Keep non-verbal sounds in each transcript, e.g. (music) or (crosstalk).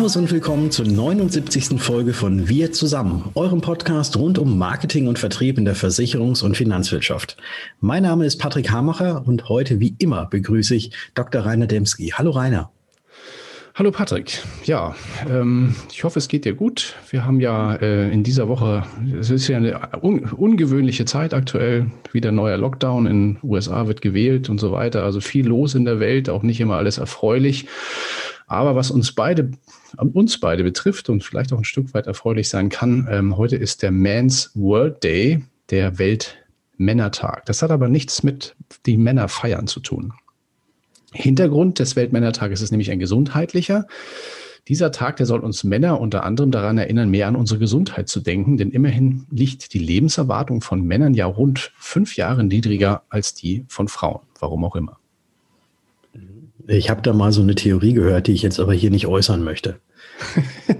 Servus und willkommen zur 79. Folge von Wir zusammen, eurem Podcast rund um Marketing und Vertrieb in der Versicherungs- und Finanzwirtschaft. Mein Name ist Patrick Hamacher und heute wie immer begrüße ich Dr. Rainer Demski. Hallo Rainer. Hallo Patrick. Ja, ähm, ich hoffe, es geht dir gut. Wir haben ja äh, in dieser Woche, es ist ja eine un ungewöhnliche Zeit aktuell, wieder neuer Lockdown in USA wird gewählt und so weiter. Also viel los in der Welt, auch nicht immer alles erfreulich. Aber was uns beide, uns beide betrifft und vielleicht auch ein Stück weit erfreulich sein kann, ähm, heute ist der Man's World Day, der Weltmännertag. Das hat aber nichts mit die Männer feiern zu tun. Hintergrund des Weltmännertages ist nämlich ein gesundheitlicher. Dieser Tag, der soll uns Männer unter anderem daran erinnern, mehr an unsere Gesundheit zu denken, denn immerhin liegt die Lebenserwartung von Männern ja rund fünf Jahre niedriger als die von Frauen, warum auch immer. Ich habe da mal so eine Theorie gehört, die ich jetzt aber hier nicht äußern möchte. (laughs)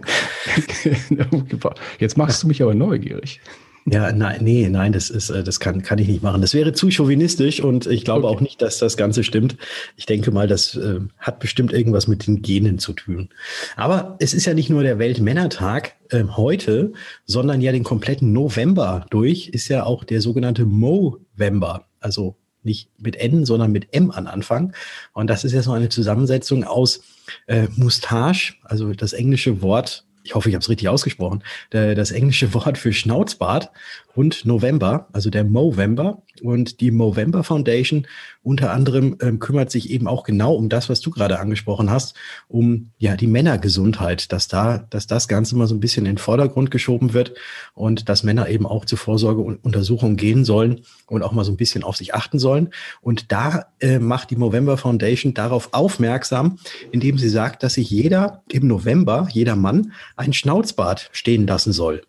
jetzt machst du mich aber neugierig. Ja, nein, nee, nein, das ist, äh, das kann, kann ich nicht machen. Das wäre zu chauvinistisch und ich glaube okay. auch nicht, dass das Ganze stimmt. Ich denke mal, das äh, hat bestimmt irgendwas mit den Genen zu tun. Aber es ist ja nicht nur der Weltmännertag äh, heute, sondern ja den kompletten November durch ist ja auch der sogenannte Movember. Also nicht mit N, sondern mit M an Anfang. Und das ist ja so eine Zusammensetzung aus äh, Mustache, also das englische Wort ich hoffe, ich habe es richtig ausgesprochen, der, das englische (laughs) Wort für Schnauzbart und November, also der Movember. Und die Movember Foundation unter anderem ähm, kümmert sich eben auch genau um das, was du gerade angesprochen hast, um ja die Männergesundheit, dass da, dass das Ganze mal so ein bisschen in den Vordergrund geschoben wird und dass Männer eben auch zur Vorsorgeuntersuchung gehen sollen und auch mal so ein bisschen auf sich achten sollen. Und da äh, macht die Movember Foundation darauf aufmerksam, indem sie sagt, dass sich jeder im November, jeder Mann, ein Schnauzbart stehen lassen soll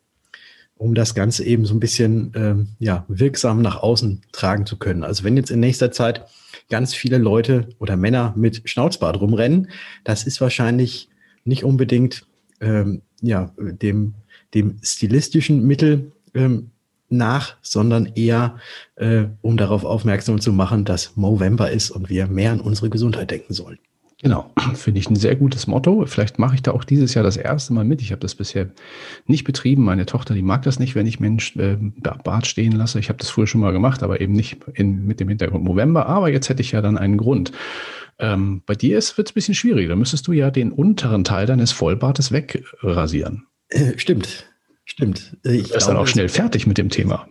um das Ganze eben so ein bisschen ähm, ja, wirksam nach außen tragen zu können. Also wenn jetzt in nächster Zeit ganz viele Leute oder Männer mit Schnauzbart rumrennen, das ist wahrscheinlich nicht unbedingt ähm, ja, dem, dem stilistischen Mittel ähm, nach, sondern eher, äh, um darauf aufmerksam zu machen, dass Movember ist und wir mehr an unsere Gesundheit denken sollen. Genau, (clears throat) finde ich ein sehr gutes Motto. Vielleicht mache ich da auch dieses Jahr das erste Mal mit. Ich habe das bisher nicht betrieben. Meine Tochter, die mag das nicht, wenn ich Mensch äh, Bart stehen lasse. Ich habe das früher schon mal gemacht, aber eben nicht in, mit dem Hintergrund November. Aber jetzt hätte ich ja dann einen Grund. Ähm, bei dir wird es ein bisschen schwieriger. Da müsstest du ja den unteren Teil deines Vollbartes wegrasieren. Äh, stimmt, stimmt. Äh, ich du bist dann auch schnell fertig mit dem Thema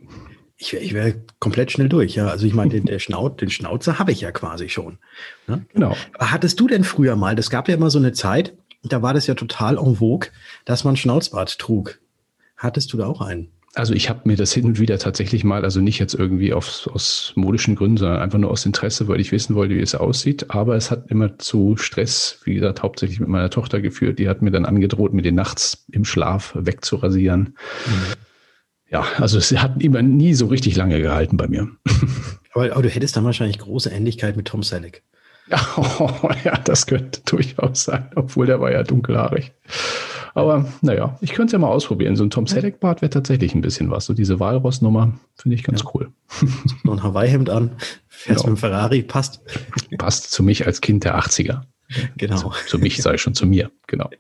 ich wäre wär komplett schnell durch, ja. Also ich meine, den, der Schnaut, den Schnauzer habe ich ja quasi schon. Ne? Genau. Aber hattest du denn früher mal, das gab ja immer so eine Zeit, da war das ja total en vogue, dass man Schnauzbart trug. Hattest du da auch einen? Also ich habe mir das hin und wieder tatsächlich mal, also nicht jetzt irgendwie auf, aus modischen Gründen, sondern einfach nur aus Interesse, weil ich wissen wollte, wie es aussieht. Aber es hat immer zu Stress, wie gesagt, hauptsächlich mit meiner Tochter geführt. Die hat mir dann angedroht, mir den nachts im Schlaf wegzurasieren. Mhm. Ja, also es hat immer nie so richtig lange gehalten bei mir. (laughs) Aber, aber du hättest dann wahrscheinlich große Ähnlichkeit mit Tom Selleck. Ja, oh, (laughs) ja, das könnte durchaus sein, obwohl der war ja dunkelhaarig. Aber naja, ich könnte es ja mal ausprobieren. So ein Tom Selleck-Bart wäre tatsächlich ein bisschen was. So diese Walross-Nummer finde ich ganz ja. cool. (laughs) So ein Hawaii-Hemd an, fährst genau. mit dem Ferrari, passt. Passt zu mich als Kind der 80er. Genau. Zu, zu mich, ich schon, zu mir, genau.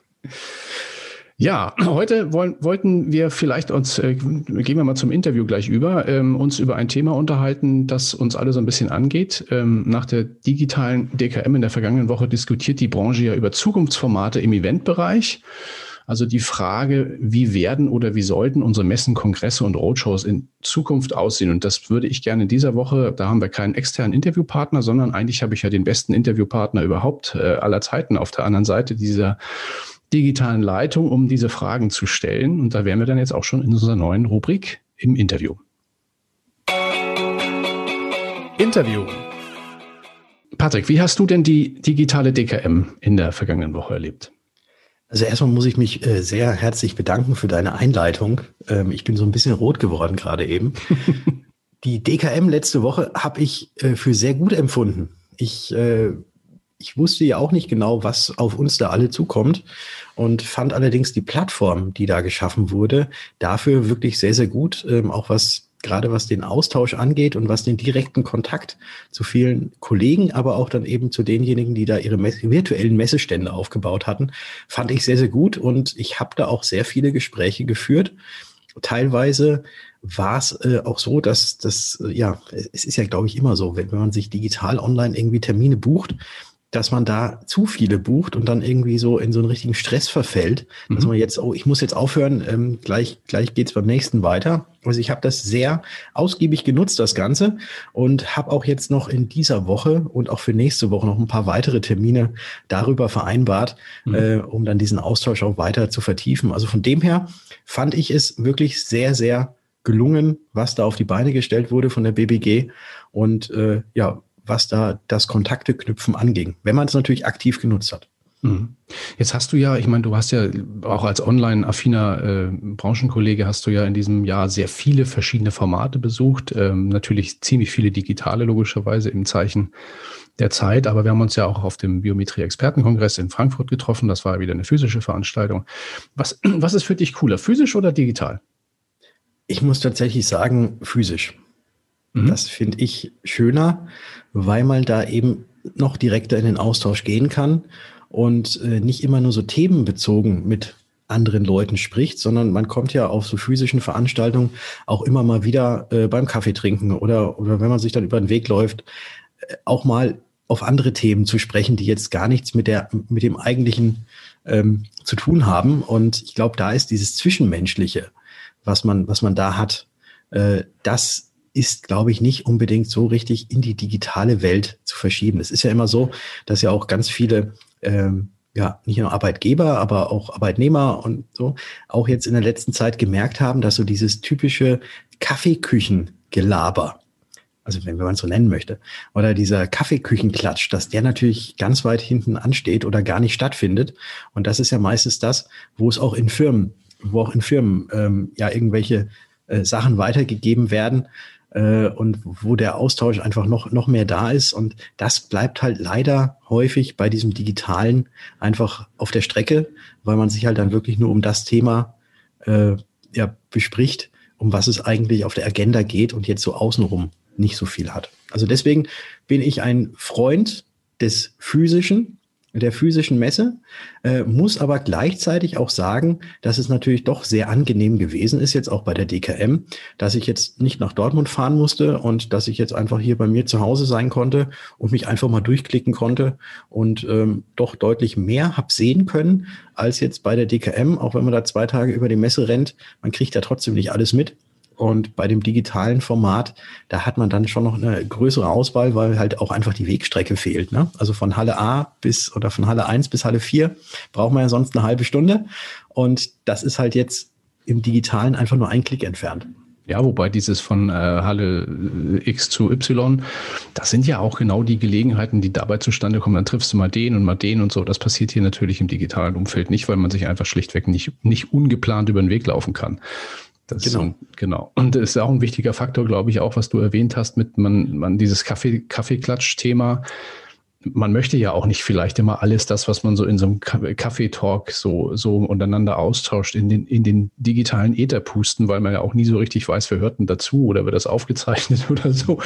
Ja, (clears throat) heute wollen, wollten wir vielleicht uns, äh, gehen wir mal zum Interview gleich über, ähm, uns über ein Thema unterhalten, das uns alle so ein bisschen angeht. Ähm, nach der digitalen DKM in der vergangenen Woche diskutiert die Branche ja über Zukunftsformate im Eventbereich. Also die Frage, wie werden oder wie sollten unsere Messen, Kongresse und Roadshows in Zukunft aussehen? Und das würde ich gerne in dieser Woche, da haben wir keinen externen Interviewpartner, sondern eigentlich habe ich ja den besten Interviewpartner überhaupt äh, aller Zeiten auf der anderen Seite dieser digitalen Leitung, um diese Fragen zu stellen. Und da wären wir dann jetzt auch schon in unserer neuen Rubrik im Interview. Interview. Patrick, wie hast du denn die digitale DKM in der vergangenen Woche erlebt? Also erstmal muss ich mich äh, sehr herzlich bedanken für deine Einleitung. Ähm, ich bin so ein bisschen rot geworden gerade eben. (laughs) die DKM letzte Woche habe ich äh, für sehr gut empfunden. Ich äh, ich wusste ja auch nicht genau, was auf uns da alle zukommt und fand allerdings die Plattform, die da geschaffen wurde, dafür wirklich sehr, sehr gut, ähm, auch was gerade was den Austausch angeht und was den direkten Kontakt zu vielen Kollegen, aber auch dann eben zu denjenigen, die da ihre Messe, virtuellen Messestände aufgebaut hatten, fand ich sehr, sehr gut. Und ich habe da auch sehr viele Gespräche geführt. Teilweise war es äh, auch so, dass das, äh, ja, es ist ja, glaube ich, immer so, wenn, wenn man sich digital online irgendwie Termine bucht, dass man da zu viele bucht und dann irgendwie so in so einen richtigen Stress verfällt, mhm. dass man jetzt, oh, ich muss jetzt aufhören, ähm, gleich, gleich geht's beim nächsten weiter. Also ich habe das sehr ausgiebig genutzt, das Ganze, und habe auch jetzt noch in dieser Woche und auch für nächste Woche noch ein paar weitere Termine darüber vereinbart, mhm. äh, um dann diesen Austausch auch weiter zu vertiefen. Also von dem her fand ich es wirklich sehr, sehr gelungen, was da auf die Beine gestellt wurde von der BBG. Und äh, ja, was da das Kontakte knüpfen anging, wenn man es natürlich aktiv genutzt hat. Mhm. Jetzt hast du ja, ich meine, du hast ja auch als online-affiner äh, Branchenkollege hast du ja in diesem Jahr sehr viele verschiedene Formate besucht. Ähm, natürlich ziemlich viele digitale, logischerweise im Zeichen der Zeit. Aber wir haben uns ja auch auf dem Biometrie-Expertenkongress in Frankfurt getroffen. Das war wieder eine physische Veranstaltung. Was, (clears throat) was ist für dich cooler, physisch oder digital? Ich muss tatsächlich sagen, physisch. Mhm. Das finde ich schöner, weil man da eben noch direkter in den Austausch gehen kann und äh, nicht immer nur so themenbezogen mit anderen Leuten spricht, sondern man kommt ja auf so physischen Veranstaltungen auch immer mal wieder äh, beim Kaffee trinken oder, oder wenn man sich dann über den Weg läuft, äh, auch mal auf andere Themen zu sprechen, die jetzt gar nichts mit der, mit dem eigentlichen ähm, zu tun haben. Und ich glaube, da ist dieses Zwischenmenschliche, was man, was man da hat, äh, das ist, glaube ich, nicht unbedingt so richtig in die digitale Welt zu verschieben. Es ist ja immer so, dass ja auch ganz viele, ähm, ja, nicht nur Arbeitgeber, aber auch Arbeitnehmer und so, auch jetzt in der letzten Zeit gemerkt haben, dass so dieses typische Kaffeeküchengelaber, also wenn, man es so nennen möchte, oder dieser Kaffeeküchenklatsch, dass der natürlich ganz weit hinten ansteht oder gar nicht stattfindet. Und das ist ja meistens das, wo es auch in Firmen, wo auch in Firmen ähm, ja irgendwelche äh, Sachen weitergegeben werden, äh, und wo der Austausch einfach noch, noch mehr da ist. Und das bleibt halt leider häufig bei diesem Digitalen einfach auf der Strecke, weil man sich halt dann wirklich nur um das Thema äh, ja, bespricht, um was es eigentlich auf der Agenda geht und jetzt so außenrum nicht so viel hat. Also deswegen bin ich ein Freund des Physischen, der physischen Messe, äh, muss aber gleichzeitig auch sagen, dass es natürlich doch sehr angenehm gewesen ist, jetzt auch bei der DKM, dass ich jetzt nicht nach Dortmund fahren musste und dass ich jetzt einfach hier bei mir zu Hause sein konnte und mich einfach mal durchklicken konnte und ähm, doch deutlich mehr hab sehen können als jetzt bei der DKM, auch wenn man da zwei Tage über die Messe rennt. Man kriegt ja trotzdem nicht alles mit. Und bei dem digitalen Format, da hat man dann schon noch eine größere Auswahl, weil halt auch einfach die Wegstrecke fehlt. Ne? Also von Halle A bis oder von Halle 1 bis Halle 4 braucht man ja sonst eine halbe Stunde. Und das ist halt jetzt im digitalen einfach nur ein Klick entfernt. Ja, wobei dieses von äh, Halle äh, X zu Y, das sind ja auch genau die Gelegenheiten, die dabei zustande kommen. Dann triffst du mal den und mal den und so. Das passiert hier natürlich im digitalen Umfeld nicht, weil man sich einfach schlichtweg nicht, nicht ungeplant über den Weg laufen kann. Das genau. Ist, genau. Und das ist auch ein wichtiger Faktor, glaube ich, auch, was du erwähnt hast, mit man, man dieses Kaffee, Kaffeeklatsch-Thema. Man möchte ja auch nicht vielleicht immer alles das, was man so in so einem Kaffeetalk so, so untereinander austauscht, in den, in den digitalen Äther pusten, weil man ja auch nie so richtig weiß, wer hört denn dazu oder wird das aufgezeichnet (laughs) oder so.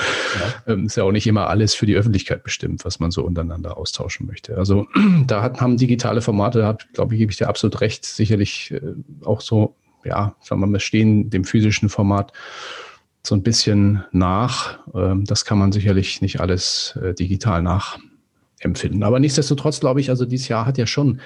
Ja. Ähm, ist ja auch nicht immer alles für die Öffentlichkeit bestimmt, was man so untereinander austauschen möchte. Also (clears throat) da hat, haben digitale Formate, da glaube ich, gebe ich dir absolut recht, sicherlich äh, auch so ja, sagen wir mal, stehen dem physischen Format so ein bisschen nach. Ähm, das kann man sicherlich nicht alles äh, digital nachempfinden. Aber nichtsdestotrotz glaube ich, also dieses Jahr hat ja schon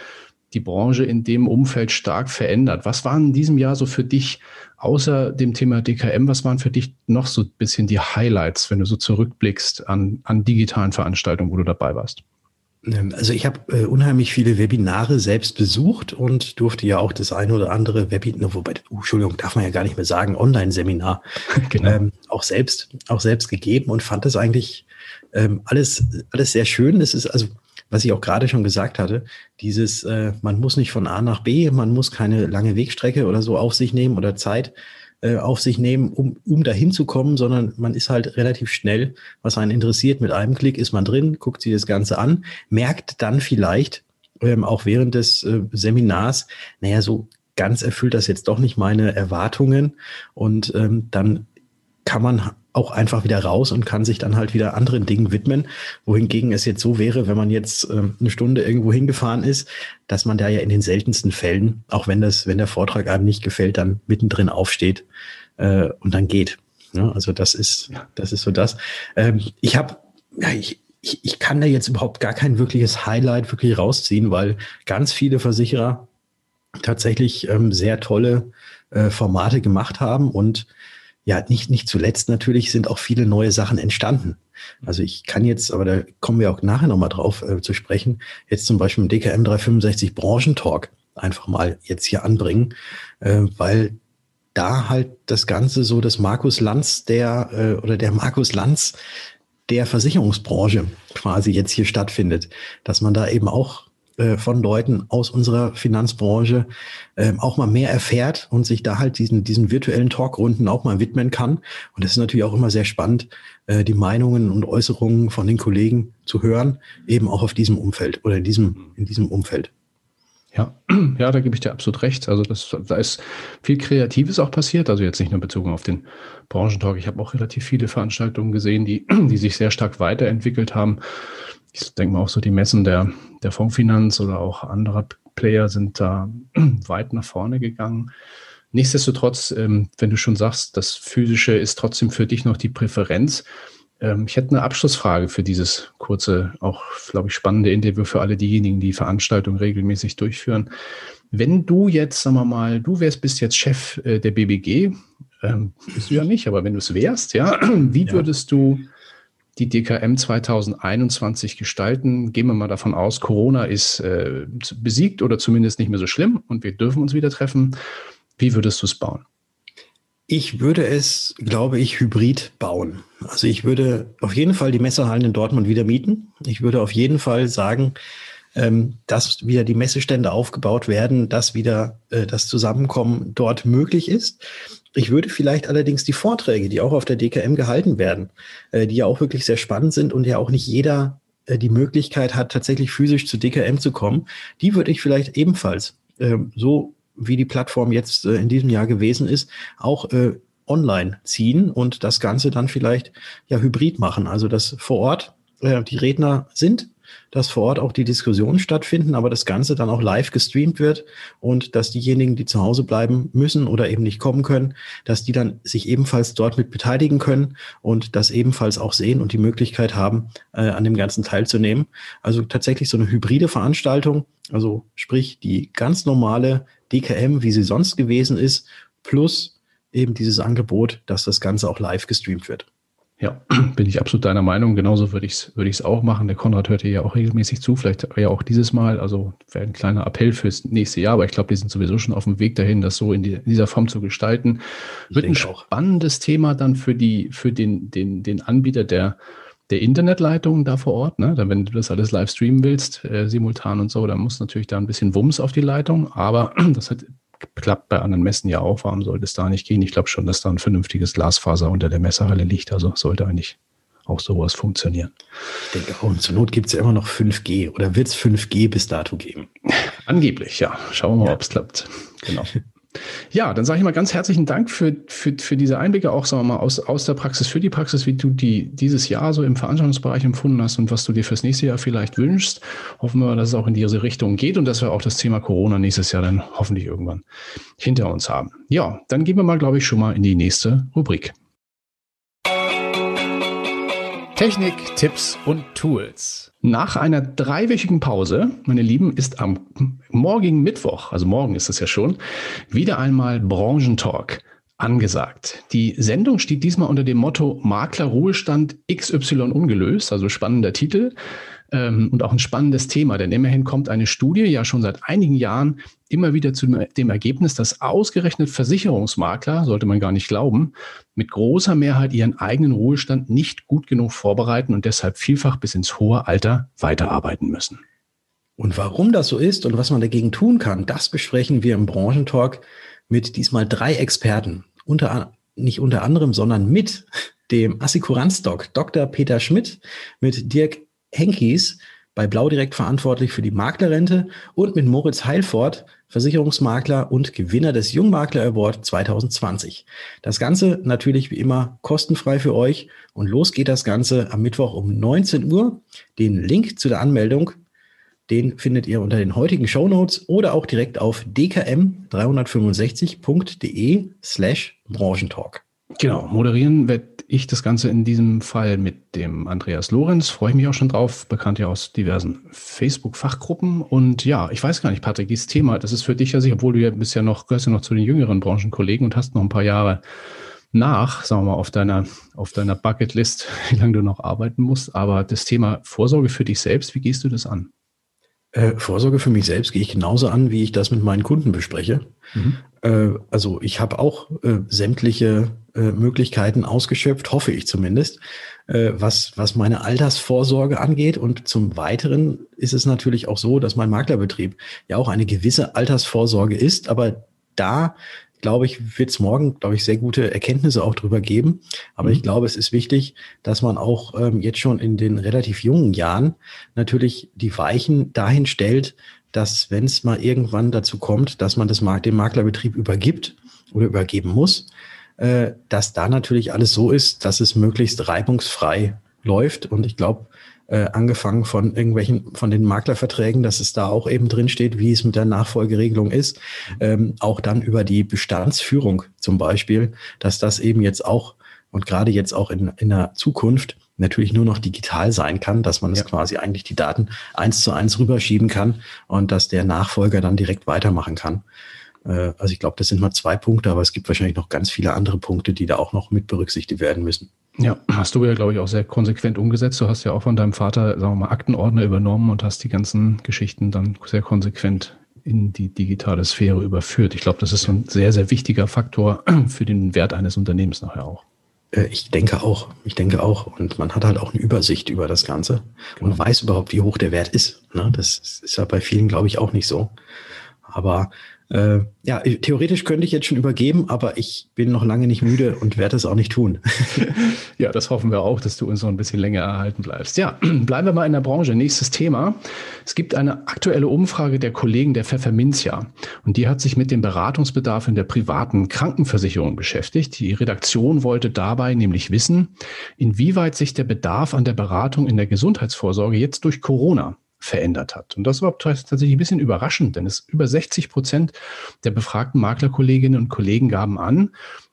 die Branche in dem Umfeld stark verändert. Was waren in diesem Jahr so für dich, außer dem Thema DKM, was waren für dich noch so ein bisschen die Highlights, wenn du so zurückblickst an, an digitalen Veranstaltungen, wo du dabei warst? Ähm, also ich habe äh, unheimlich viele Webinare selbst besucht und durfte ja auch das eine oder andere Webinar, wobei, uh, Entschuldigung, darf man ja gar nicht mehr sagen, Online-Seminar, (laughs) genau. ähm, auch selbst, auch selbst gegeben und fand das eigentlich ähm, alles, alles sehr schön. Es ist also, was ich auch gerade schon gesagt hatte, dieses, äh, man muss nicht von A nach B, man muss keine lange Wegstrecke oder so auf sich nehmen oder Zeit, äh, auf sich nehmen, um, um dahin zu kommen, sondern man ist halt relativ schnell, was einen interessiert. Mit einem Klick ist man drin, guckt sich das Ganze an, merkt dann vielleicht ähm, auch während des äh, Seminars, naja, so ganz erfüllt das jetzt doch nicht meine Erwartungen und ähm, dann kann man auch einfach wieder raus und kann sich dann halt wieder anderen Dingen widmen. Wohingegen es jetzt so wäre, wenn man jetzt äh, eine Stunde irgendwo hingefahren ist, dass man da ja in den seltensten Fällen, auch wenn das, wenn der Vortrag einem nicht gefällt, dann mittendrin aufsteht äh, und dann geht. Ja, also das ist, das ist so das. Ähm, ich habe, ja, ich, ich, ich kann da jetzt überhaupt gar kein wirkliches Highlight wirklich rausziehen, weil ganz viele Versicherer tatsächlich ähm, sehr tolle äh, Formate gemacht haben und ja, nicht, nicht zuletzt natürlich sind auch viele neue Sachen entstanden. Also ich kann jetzt, aber da kommen wir auch nachher nochmal drauf äh, zu sprechen, jetzt zum Beispiel im DKM 365 Branchentalk einfach mal jetzt hier anbringen, äh, weil da halt das Ganze so das Markus Lanz der äh, oder der Markus Lanz der Versicherungsbranche quasi jetzt hier stattfindet, dass man da eben auch äh, von Leuten aus unserer Finanzbranche äh, auch mal mehr erfährt und sich da halt diesen, diesen virtuellen Talkrunden auch mal widmen kann. Und das ist natürlich auch immer sehr spannend, äh, die Meinungen und Äußerungen von den Kollegen zu hören, eben auch auf diesem Umfeld oder in diesem, in diesem Umfeld. Ja, (clears throat) ja, da gebe ich dir absolut recht. Also das, da ist viel Kreatives auch passiert. Also jetzt nicht nur bezogen auf den Branchentalk. Ich habe auch relativ viele Veranstaltungen gesehen, die, (clears throat) die sich sehr stark weiterentwickelt haben ich denke mal auch so die Messen der, der Fondsfinanz oder auch anderer Player sind da (clears throat) weit nach vorne gegangen. Nichtsdestotrotz, ähm, wenn du schon sagst, das Physische ist trotzdem für dich noch die Präferenz. Ähm, ich hätte eine Abschlussfrage für dieses kurze, auch, glaube ich, spannende Interview für alle diejenigen, die Veranstaltungen regelmäßig durchführen. Wenn du jetzt, sagen wir mal, du wärst, bist jetzt Chef äh, der BBG, ähm, bist du ja nicht, aber wenn du es wärst, ja, (clears throat) wie würdest du die DKM 2021 gestalten. Gehen wir mal davon aus, Corona ist äh, besiegt oder zumindest nicht mehr so schlimm und wir dürfen uns wieder treffen. Wie würdest du es bauen? Ich würde es, glaube ich, hybrid bauen. Also ich würde auf jeden Fall die Messehallen in Dortmund wieder mieten. Ich würde auf jeden Fall sagen, ähm, dass wieder die Messestände aufgebaut werden, dass wieder äh, das Zusammenkommen dort möglich ist. Ich würde vielleicht allerdings die Vorträge, die auch auf der DKM gehalten werden, äh, die ja auch wirklich sehr spannend sind und ja auch nicht jeder äh, die Möglichkeit hat, tatsächlich physisch zu DKM zu kommen, die würde ich vielleicht ebenfalls äh, so wie die Plattform jetzt äh, in diesem Jahr gewesen ist, auch online ziehen und das Ganze dann vielleicht ja hybrid machen. Also dass vor Ort die Redner sind dass vor Ort auch die Diskussionen stattfinden, aber das Ganze dann auch live gestreamt wird und dass diejenigen, die zu Hause bleiben müssen oder eben nicht kommen können, dass die dann sich ebenfalls dort mit beteiligen können und das ebenfalls auch sehen und die Möglichkeit haben, äh, an dem Ganzen teilzunehmen. Also tatsächlich so eine hybride Veranstaltung, also sprich die ganz normale DKM, wie sie sonst gewesen ist, plus eben dieses Angebot, dass das Ganze auch live gestreamt wird. Ja, (clears throat) bin ich absolut deiner Meinung. Genauso würde ich es würde ich's auch machen. Der Konrad hört ja auch regelmäßig zu, vielleicht ja auch dieses Mal. Also wäre ein kleiner Appell fürs nächste Jahr, aber ich glaube, die sind sowieso schon auf dem Weg dahin, das so in, die, in dieser Form zu gestalten. Wird ein spannendes auch. Thema dann für die, für den, den, den Anbieter der, der Internetleitungen da vor Ort. Ne? Dann, wenn du das alles live streamen willst, äh, simultan und so, dann muss natürlich da ein bisschen Wumms auf die Leitung. Aber (clears throat) das hat klappt bei anderen Messen ja auch. Warum sollte es da nicht gehen? Ich glaube schon, dass da ein vernünftiges Glasfaser unter der Messerhalle liegt. Also sollte eigentlich auch sowas funktionieren. Ich denke auch, und zur Not gibt es ja immer noch 5G oder wird es 5G bis dato geben? Angeblich, ja. Schauen wir mal, ja. ob es klappt. Genau. (laughs) Ja, dann sage ich mal ganz herzlichen Dank für, für, für diese Einblicke, auch sagen wir mal aus, aus der Praxis für die Praxis, wie du die dieses Jahr so im Veranstaltungsbereich empfunden hast und was du dir fürs nächste Jahr vielleicht wünschst. Hoffen wir, dass es auch in diese Richtung geht und dass wir auch das Thema Corona nächstes Jahr dann hoffentlich irgendwann hinter uns haben. Ja, dann gehen wir mal, glaube ich, schon mal in die nächste Rubrik. Technik, Tipps und Tools. Nach einer dreiwöchigen Pause, meine Lieben, ist am morgigen Mittwoch, also morgen ist es ja schon, wieder einmal Branchentalk angesagt. Die Sendung steht diesmal unter dem Motto Makler Ruhestand XY ungelöst, also spannender Titel ähm, und auch ein spannendes Thema, denn immerhin kommt eine Studie ja schon seit einigen Jahren immer wieder zu dem Ergebnis, dass ausgerechnet Versicherungsmakler, sollte man gar nicht glauben, mit großer Mehrheit ihren eigenen Ruhestand nicht gut genug vorbereiten und deshalb vielfach bis ins hohe Alter weiterarbeiten müssen. Und warum das so ist und was man dagegen tun kann, das besprechen wir im Branchentalk mit diesmal drei Experten. Unter, nicht unter anderem, sondern mit dem Assikuranzdoc Dr. Peter Schmidt, mit Dirk Henkies bei Blau direkt verantwortlich für die Maklerrente und mit Moritz Heilfort, Versicherungsmakler und Gewinner des Jungmakler Award 2020. Das Ganze natürlich wie immer kostenfrei für euch und los geht das Ganze am Mittwoch um 19 Uhr. Den Link zu der Anmeldung den findet ihr unter den heutigen Show Notes oder auch direkt auf dkm365.de slash Branchentalk. Genau, moderieren werde ich das Ganze in diesem Fall mit dem Andreas Lorenz. Freue ich mich auch schon drauf, bekannt ja aus diversen Facebook-Fachgruppen. Und ja, ich weiß gar nicht, Patrick, dieses Thema, das ist für dich ja sicher, obwohl du ja bisher noch, gehörst ja noch zu den jüngeren Branchenkollegen und hast noch ein paar Jahre nach, sagen wir mal, auf deiner, auf deiner Bucketlist, (laughs) wie lange du noch arbeiten musst. Aber das Thema Vorsorge für dich selbst, wie gehst du das an? Äh, Vorsorge für mich selbst gehe ich genauso an, wie ich das mit meinen Kunden bespreche. Mhm. Äh, also ich habe auch äh, sämtliche äh, Möglichkeiten ausgeschöpft, hoffe ich zumindest, äh, was, was meine Altersvorsorge angeht. Und zum Weiteren ist es natürlich auch so, dass mein Maklerbetrieb ja auch eine gewisse Altersvorsorge ist, aber da glaube ich, wird es morgen, glaube ich, sehr gute Erkenntnisse auch drüber geben. Aber mhm. ich glaube, es ist wichtig, dass man auch ähm, jetzt schon in den relativ jungen Jahren natürlich die Weichen dahin stellt, dass wenn es mal irgendwann dazu kommt, dass man das dem Maklerbetrieb übergibt oder übergeben muss, äh, dass da natürlich alles so ist, dass es möglichst reibungsfrei läuft. Und ich glaube, äh, angefangen von irgendwelchen, von den Maklerverträgen, dass es da auch eben drin steht, wie es mit der Nachfolgeregelung ist. Ähm, auch dann über die Bestandsführung zum Beispiel, dass das eben jetzt auch und gerade jetzt auch in, in der Zukunft natürlich nur noch digital sein kann, dass man es ja. quasi eigentlich die Daten eins zu eins rüberschieben kann und dass der Nachfolger dann direkt weitermachen kann. Äh, also ich glaube, das sind mal zwei Punkte, aber es gibt wahrscheinlich noch ganz viele andere Punkte, die da auch noch mit berücksichtigt werden müssen. Ja, hast du ja, glaube ich, auch sehr konsequent umgesetzt. Du hast ja auch von deinem Vater, sagen wir mal, Aktenordner übernommen und hast die ganzen Geschichten dann sehr konsequent in die digitale Sphäre überführt. Ich glaube, das ist ein sehr, sehr wichtiger Faktor (clears throat) für den Wert eines Unternehmens nachher auch. Äh, ich denke auch. Ich denke auch. Und man hat halt auch eine Übersicht über das Ganze genau. und weiß überhaupt, wie hoch der Wert ist. Ne? Das ist ja bei vielen, glaube ich, auch nicht so. Aber äh, ja, theoretisch könnte ich jetzt schon übergeben, aber ich bin noch lange nicht müde und werde es auch nicht tun. (laughs) ja, das hoffen wir auch, dass du uns noch ein bisschen länger erhalten bleibst. Ja, (clears throat) bleiben wir mal in der Branche. Nächstes Thema. Es gibt eine aktuelle Umfrage der Kollegen der Pfefferminzia und die hat sich mit dem Beratungsbedarf in der privaten Krankenversicherung beschäftigt. Die Redaktion wollte dabei nämlich wissen, inwieweit sich der Bedarf an der Beratung in der Gesundheitsvorsorge jetzt durch Corona verändert hat. Und das war tatsächlich ein bisschen überraschend, denn es über 60 Prozent der befragten Maklerkolleginnen und Kollegen gaben an,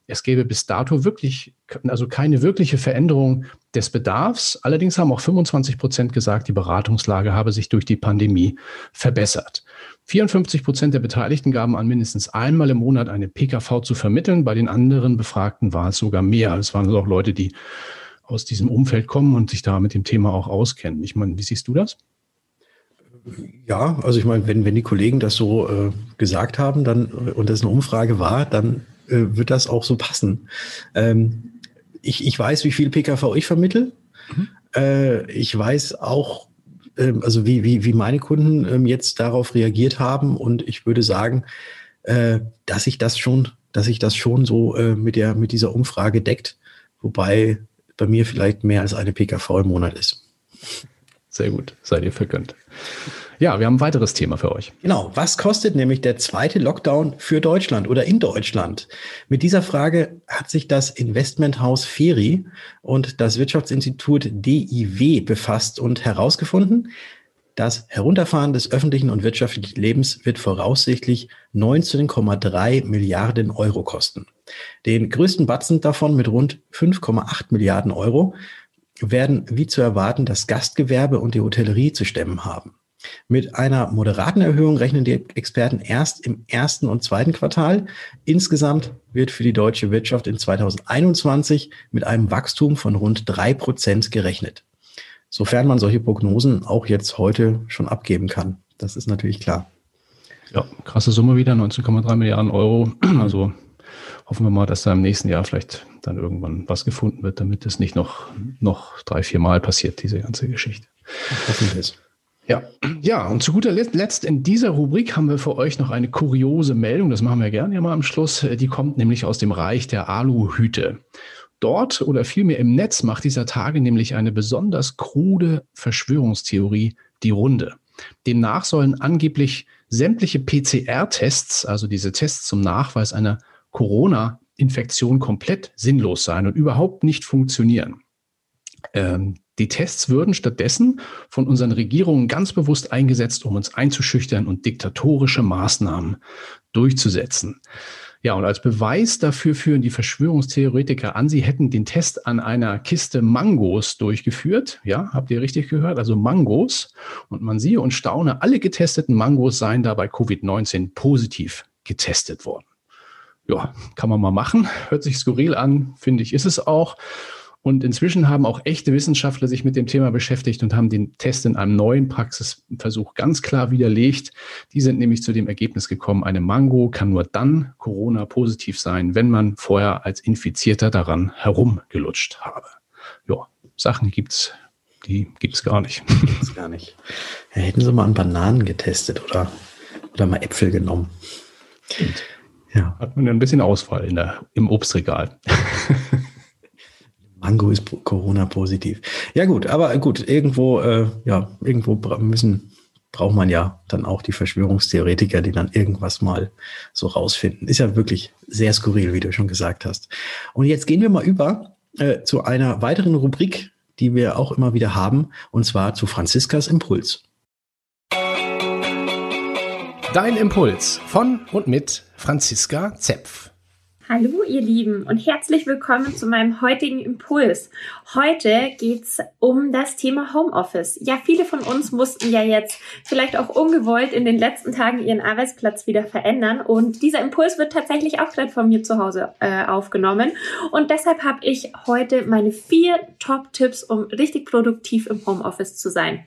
es gäbe bis dato wirklich, also keine wirkliche Veränderung des Bedarfs. Allerdings haben auch 25 Prozent gesagt, die Beratungslage habe sich durch die Pandemie verbessert. 54 Prozent der Beteiligten gaben an, mindestens einmal im Monat eine PKV zu vermitteln. Bei den anderen Befragten war es sogar mehr. Es waren also auch Leute, die aus diesem Umfeld kommen und sich da mit dem Thema auch auskennen. Ich meine, wie siehst du das? Ja, also ich meine, wenn, wenn die Kollegen das so äh, gesagt haben, dann und das eine Umfrage war, dann äh, wird das auch so passen. Ähm, ich, ich weiß, wie viel PKV ich vermittel. Mhm. Äh, ich weiß auch, ähm, also wie, wie, wie meine Kunden ähm, jetzt darauf reagiert haben und ich würde sagen, äh, dass ich das schon, dass ich das schon so äh, mit der mit dieser Umfrage deckt, wobei bei mir vielleicht mehr als eine PKV im Monat ist. Sehr gut, seid ihr vergönnt. Ja, wir haben ein weiteres Thema für euch. Genau, was kostet nämlich der zweite Lockdown für Deutschland oder in Deutschland? Mit dieser Frage hat sich das Investmenthaus Feri und das Wirtschaftsinstitut DIW befasst und herausgefunden, das Herunterfahren des öffentlichen und wirtschaftlichen Lebens wird voraussichtlich 19,3 Milliarden Euro kosten. Den größten Batzen davon mit rund 5,8 Milliarden Euro werden, wie zu erwarten, das Gastgewerbe und die Hotellerie zu stemmen haben. Mit einer moderaten Erhöhung rechnen die Experten erst im ersten und zweiten Quartal. Insgesamt wird für die deutsche Wirtschaft in 2021 mit einem Wachstum von rund drei Prozent gerechnet. Sofern man solche Prognosen auch jetzt heute schon abgeben kann. Das ist natürlich klar. Ja, krasse Summe wieder, 19,3 Milliarden Euro. Also hoffen wir mal, dass da im nächsten Jahr vielleicht dann irgendwann was gefunden wird, damit es nicht noch, noch drei, vier Mal passiert, diese ganze Geschichte. Hoffentlich. Ja, ja, und zu guter Letzt in dieser Rubrik haben wir für euch noch eine kuriose Meldung. Das machen wir gerne ja mal am Schluss. Die kommt nämlich aus dem Reich der Aluhüte. Dort oder vielmehr im Netz macht dieser Tage nämlich eine besonders krude Verschwörungstheorie die Runde. Demnach sollen angeblich sämtliche PCR-Tests, also diese Tests zum Nachweis einer Corona-Infektion, komplett sinnlos sein und überhaupt nicht funktionieren. Ähm, die Tests würden stattdessen von unseren Regierungen ganz bewusst eingesetzt, um uns einzuschüchtern und diktatorische Maßnahmen durchzusetzen. Ja, und als Beweis dafür führen die Verschwörungstheoretiker an, sie hätten den Test an einer Kiste Mangos durchgeführt. Ja, habt ihr richtig gehört? Also Mangos. Und man siehe und staune, alle getesteten Mangos seien da bei Covid-19 positiv getestet worden. Ja, kann man mal machen. Hört sich skurril an, finde ich, ist es auch. Und inzwischen haben auch echte Wissenschaftler sich mit dem Thema beschäftigt und haben den Test in einem neuen Praxisversuch ganz klar widerlegt. Die sind nämlich zu dem Ergebnis gekommen, eine Mango kann nur dann Corona-positiv sein, wenn man vorher als Infizierter daran herumgelutscht habe. Ja, Sachen gibt's, die gibt's gar nicht. Gibt's gar nicht. Ja, hätten sie mal an Bananen getestet oder, oder mal Äpfel genommen. Ja. Hat man ein bisschen Auswahl in der, im Obstregal. (laughs) Mango ist Corona-positiv. Ja gut, aber gut, irgendwo, äh, ja, irgendwo müssen, braucht man ja dann auch die Verschwörungstheoretiker, die dann irgendwas mal so rausfinden. Ist ja wirklich sehr skurril, wie du schon gesagt hast. Und jetzt gehen wir mal über äh, zu einer weiteren Rubrik, die wir auch immer wieder haben, und zwar zu Franziskas Impuls. Dein Impuls von und mit Franziska Zepf. Hallo ihr Lieben und herzlich willkommen zu meinem heutigen Impuls. Heute geht's um das Thema Homeoffice. Ja, viele von uns mussten ja jetzt vielleicht auch ungewollt in den letzten Tagen ihren Arbeitsplatz wieder verändern und dieser Impuls wird tatsächlich auch gerade von mir zu Hause äh, aufgenommen und deshalb habe ich heute meine vier Top-Tipps, um richtig produktiv im Homeoffice zu sein.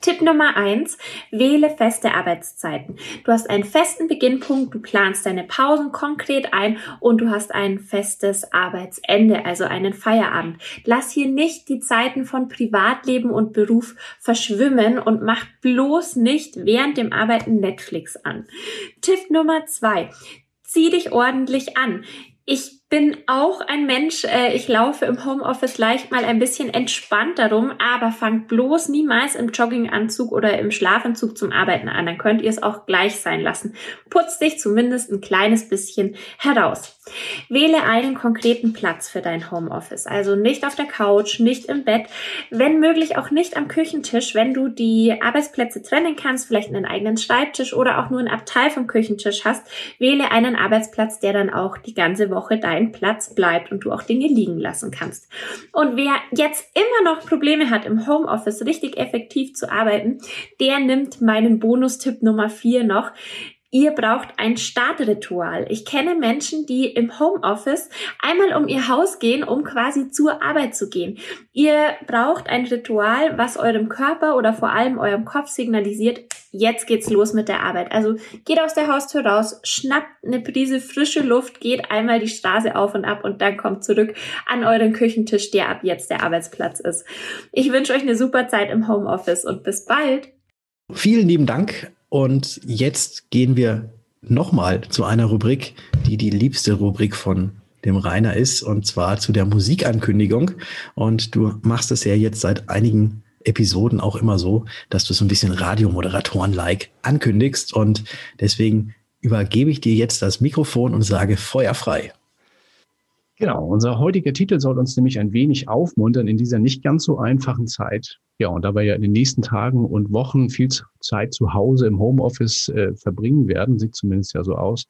Tipp Nummer eins: wähle feste Arbeitszeiten. Du hast einen festen Beginnpunkt, du planst deine Pausen konkret ein und du hast ein festes Arbeitsende, also einen Feierabend. Lass hier nicht die Zeiten von Privatleben und Beruf verschwimmen und mach bloß nicht während dem Arbeiten Netflix an. Tipp Nummer zwei: zieh dich ordentlich an. Ich bin auch ein Mensch, äh, ich laufe im Homeoffice leicht mal ein bisschen entspannt darum, aber fangt bloß niemals im Jogginganzug oder im Schlafanzug zum Arbeiten an. Dann könnt ihr es auch gleich sein lassen. Putzt dich zumindest ein kleines bisschen heraus. Wähle einen konkreten Platz für dein Homeoffice. Also nicht auf der Couch, nicht im Bett, wenn möglich auch nicht am Küchentisch, wenn du die Arbeitsplätze trennen kannst, vielleicht einen eigenen Schreibtisch oder auch nur ein Abteil vom Küchentisch hast, wähle einen Arbeitsplatz, der dann auch die ganze Woche dein dein Platz bleibt und du auch Dinge liegen lassen kannst. Und wer jetzt immer noch Probleme hat, im Homeoffice richtig effektiv zu arbeiten, der nimmt meinen Bonustipp Nummer vier noch. Ihr braucht ein Startritual. Ich kenne Menschen, die im Homeoffice einmal um ihr Haus gehen, um quasi zur Arbeit zu gehen. Ihr braucht ein Ritual, was eurem Körper oder vor allem eurem Kopf signalisiert, jetzt geht's los mit der Arbeit. Also geht aus der Haustür raus, schnappt eine Prise frische Luft, geht einmal die Straße auf und ab und dann kommt zurück an euren Küchentisch, der ab jetzt der Arbeitsplatz ist. Ich wünsche euch eine super Zeit im Homeoffice und bis bald. Vielen lieben Dank und jetzt gehen wir nochmal zu einer Rubrik, die die liebste Rubrik von dem Rainer ist, und zwar zu der Musikankündigung. Und du machst es ja jetzt seit einigen Episoden auch immer so, dass du so ein bisschen Radiomoderatoren-like ankündigst. Und deswegen übergebe ich dir jetzt das Mikrofon und sage feuerfrei. Genau, unser heutiger Titel soll uns nämlich ein wenig aufmuntern in dieser nicht ganz so einfachen Zeit. Ja, und da wir ja in den nächsten Tagen und Wochen viel Zeit zu Hause im Homeoffice äh, verbringen werden, sieht zumindest ja so aus,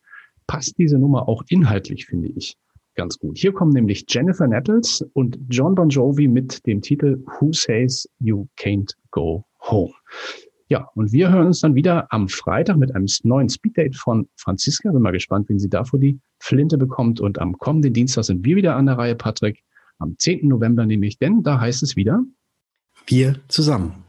passt diese Nummer auch inhaltlich, finde ich, ganz gut. Hier kommen nämlich Jennifer Nettles und John Bon Jovi mit dem Titel Who Says You Can't Go Home. Ja, und wir hören uns dann wieder am Freitag mit einem neuen Speeddate von Franziska. Bin mal gespannt, wen sie davor die Flinte bekommt. Und am kommenden Dienstag sind wir wieder an der Reihe, Patrick. Am 10. November nämlich, denn da heißt es wieder. Wir zusammen.